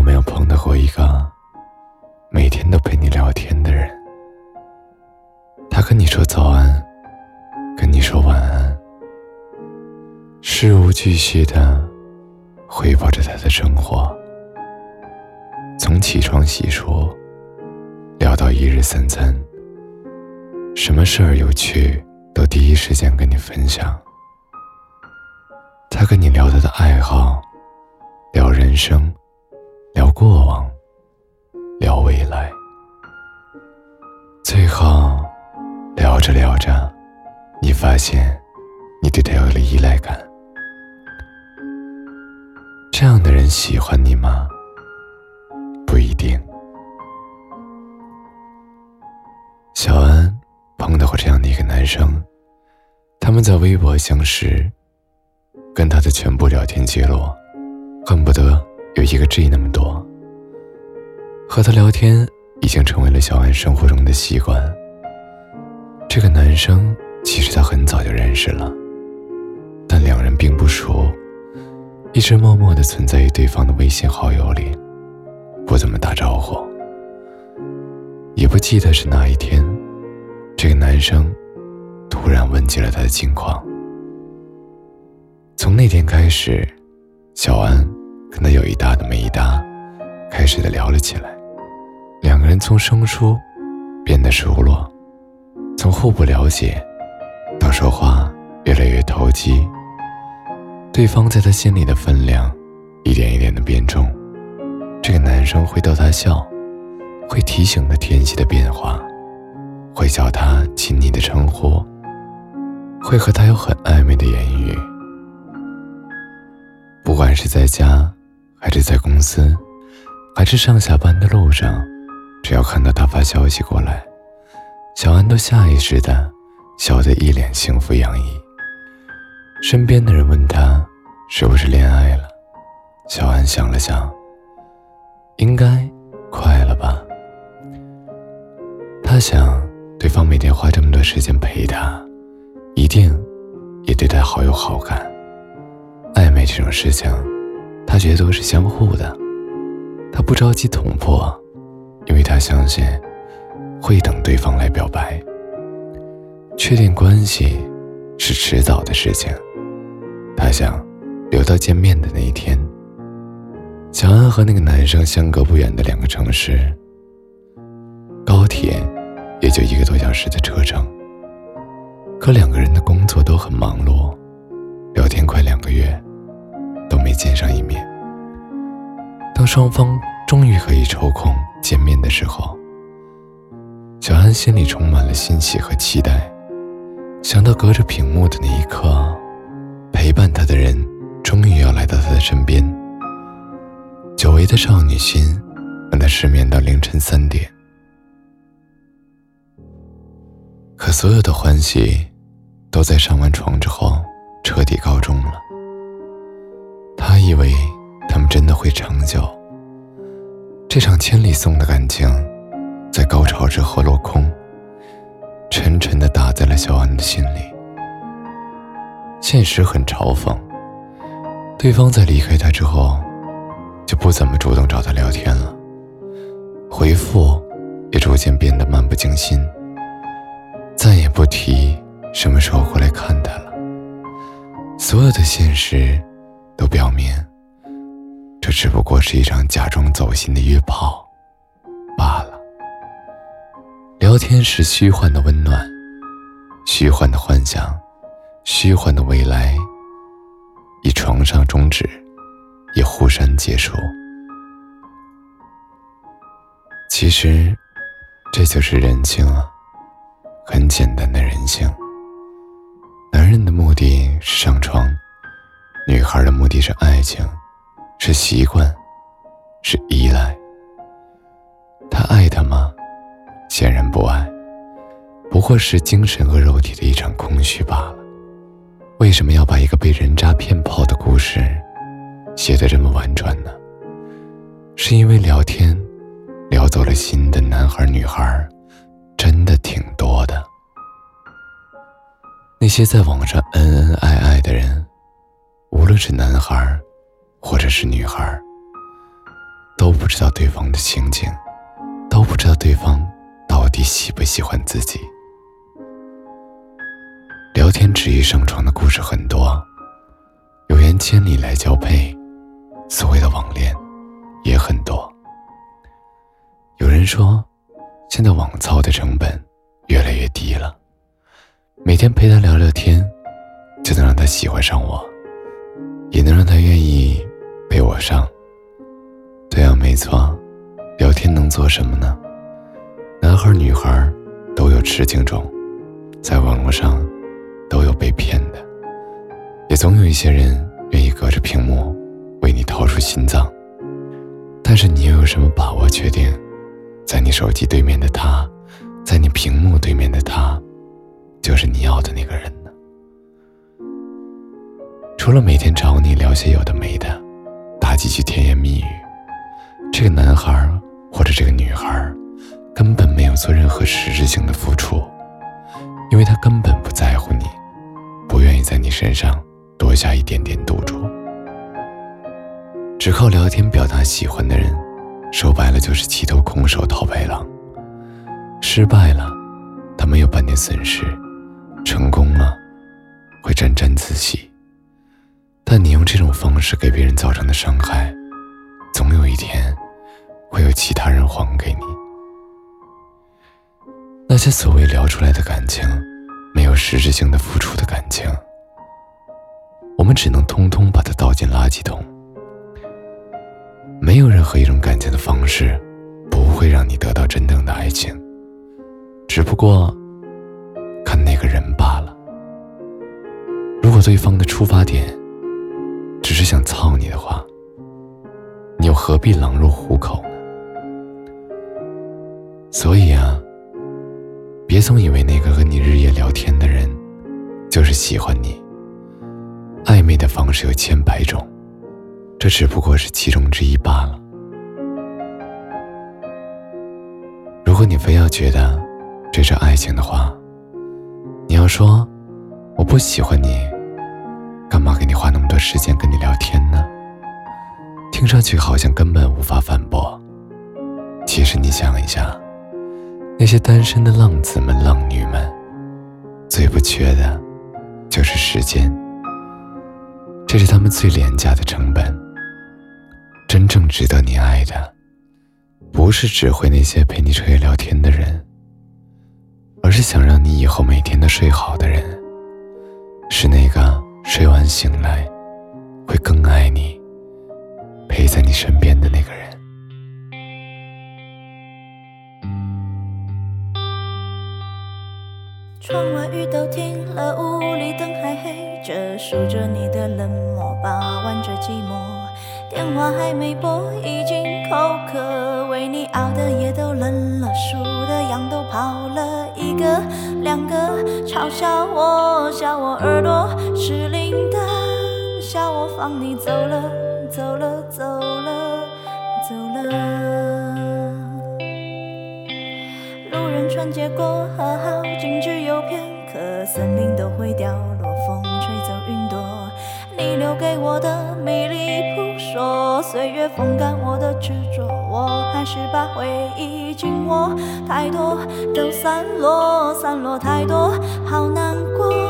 有没有碰到过一个每天都陪你聊天的人？他跟你说早安，跟你说晚安，事无巨细的汇报着他的生活，从起床洗漱聊到一日三餐，什么事儿有趣都第一时间跟你分享。他跟你聊他的爱好，聊人生。过往，聊未来，最后聊着聊着，你发现你对他有了依赖感。这样的人喜欢你吗？不一定。小安碰到过这样的一个男生，他们在微博相识，跟他的全部聊天记录，恨不得。有一个 G 那么多，和他聊天已经成为了小安生活中的习惯。这个男生其实他很早就认识了，但两人并不熟，一直默默的存在于对方的微信好友里，不怎么打招呼。也不记得是哪一天，这个男生突然问起了他的近况。从那天开始，小安。跟他有一搭的没一搭，开始的聊了起来。两个人从生疏变得熟络，从互不了解到说话越来越投机。对方在他心里的分量一点一点的变重。这个男生会逗他笑，会提醒他天气的变化，会叫他亲昵的称呼，会和他有很暧昧的言语。不管是在家。还是在公司，还是上下班的路上，只要看到他发消息过来，小安都下意识的笑得一脸幸福洋溢。身边的人问他是不是恋爱了，小安想了想，应该快了吧。他想，对方每天花这么多时间陪他，一定也对他好有好感。暧昧这种事情。他觉得都是相互的，他不着急捅破，因为他相信会等对方来表白。确定关系是迟早的事情，他想留到见面的那一天。小安和那个男生相隔不远的两个城市，高铁也就一个多小时的车程，可两个人的工作都很忙碌，聊天快两个月。上一面。当双方终于可以抽空见面的时候，小安心里充满了欣喜和期待。想到隔着屏幕的那一刻，陪伴他的人终于要来到他的身边，久违的少女心让他失眠到凌晨三点。可所有的欢喜，都在上完床之后彻底告终了。以为他们真的会长久。这场千里送的感情，在高潮之后落空，沉沉的打在了小安的心里。现实很嘲讽，对方在离开他之后，就不怎么主动找他聊天了，回复也逐渐变得漫不经心，再也不提什么时候过来看他了。所有的现实。这只不过是一场假装走心的约炮罢了。聊天是虚幻的温暖，虚幻的幻想，虚幻的未来，以床上终止，以互删结束。其实，这就是人性啊，很简单的人性。男人的目的是上床。女孩的目的是爱情，是习惯，是依赖。他爱她吗？显然不爱，不过是精神和肉体的一场空虚罢了。为什么要把一个被人渣骗炮的故事写得这么婉转呢？是因为聊天聊走了心的男孩女孩真的挺多的。那些在网上恩恩爱爱的人。无论是男孩，或者是女孩，都不知道对方的情景，都不知道对方到底喜不喜欢自己。聊天执意上床的故事很多，有缘千里来交配，所谓的网恋也很多。有人说，现在网操的成本越来越低了，每天陪他聊聊天，就能让他喜欢上我，也能让他愿意我上。对啊，没错，聊天能做什么呢？男孩女孩都有痴情种，在网络上都有被骗的，也总有一些人愿意隔着屏幕为你掏出心脏。但是你又有什么把握确定？在你手机对面的他，在你屏幕对面的他，就是你要的那个人呢？除了每天找你聊些有的没的，几句甜言蜜语，这个男孩或者这个女孩，根本没有做任何实质性的付出，因为他根本不在乎你，不愿意在你身上多下一点点赌注，只靠聊天表达喜欢的人。说白了就是齐头空手套白狼，失败了，他没有半点损失；成功了，会沾沾自喜。但你用这种方式给别人造成的伤害，总有一天会有其他人还给你。那些所谓聊出来的感情，没有实质性的付出的感情，我们只能通通把它倒进垃圾桶。没有任何一种感情的方式，不会让你得到真正的爱情。只不过，看那个人罢了。如果对方的出发点，是想操你的话，你又何必狼入虎口呢？所以啊，别总以为那个和你日夜聊天的人，就是喜欢你。暧昧的方式有千百种。这只不过是其中之一罢了。如果你非要觉得这是爱情的话，你要说我不喜欢你，干嘛给你花那么多时间跟你聊天呢？听上去好像根本无法反驳。其实你想一下，那些单身的浪子们、浪女们，最不缺的，就是时间。这是他们最廉价的成本。真正值得你爱的，不是只会那些陪你彻夜聊天的人，而是想让你以后每天都睡好的人，是那个睡完醒来会更爱你、陪在你身边的那个人。窗外雨都停了，屋里灯还黑着，数着你的冷漠，把玩着寂寞。电话还没拨，已经口渴。为你熬的夜都冷了，数的羊都跑了一个两个，嘲笑我，笑我耳朵失灵的，笑我放你走了，走了，走了，走了。路人穿街过河，好景只有片刻，森林都会掉落，风吹走云朵，你留给我的迷离。扑朔岁月风干我的执着，我还是把回忆紧握。太多都散落，散落太多，好难过。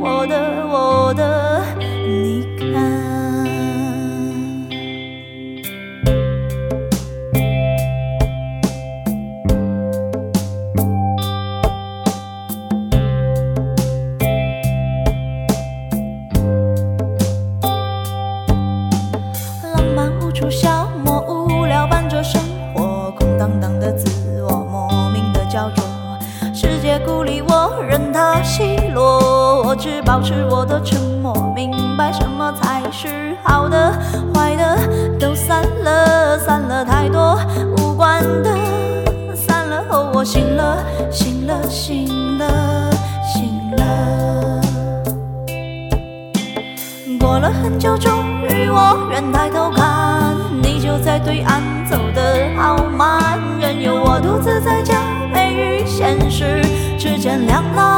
我的，我的，你看。保持我的沉默，明白什么才是好的，坏的都散了，散了太多无关的，散了后我醒了，醒了，醒了，醒了。过了很久，终于我愿抬头看，你就在对岸走得好慢，任由我独自在假寐与现实之间两难。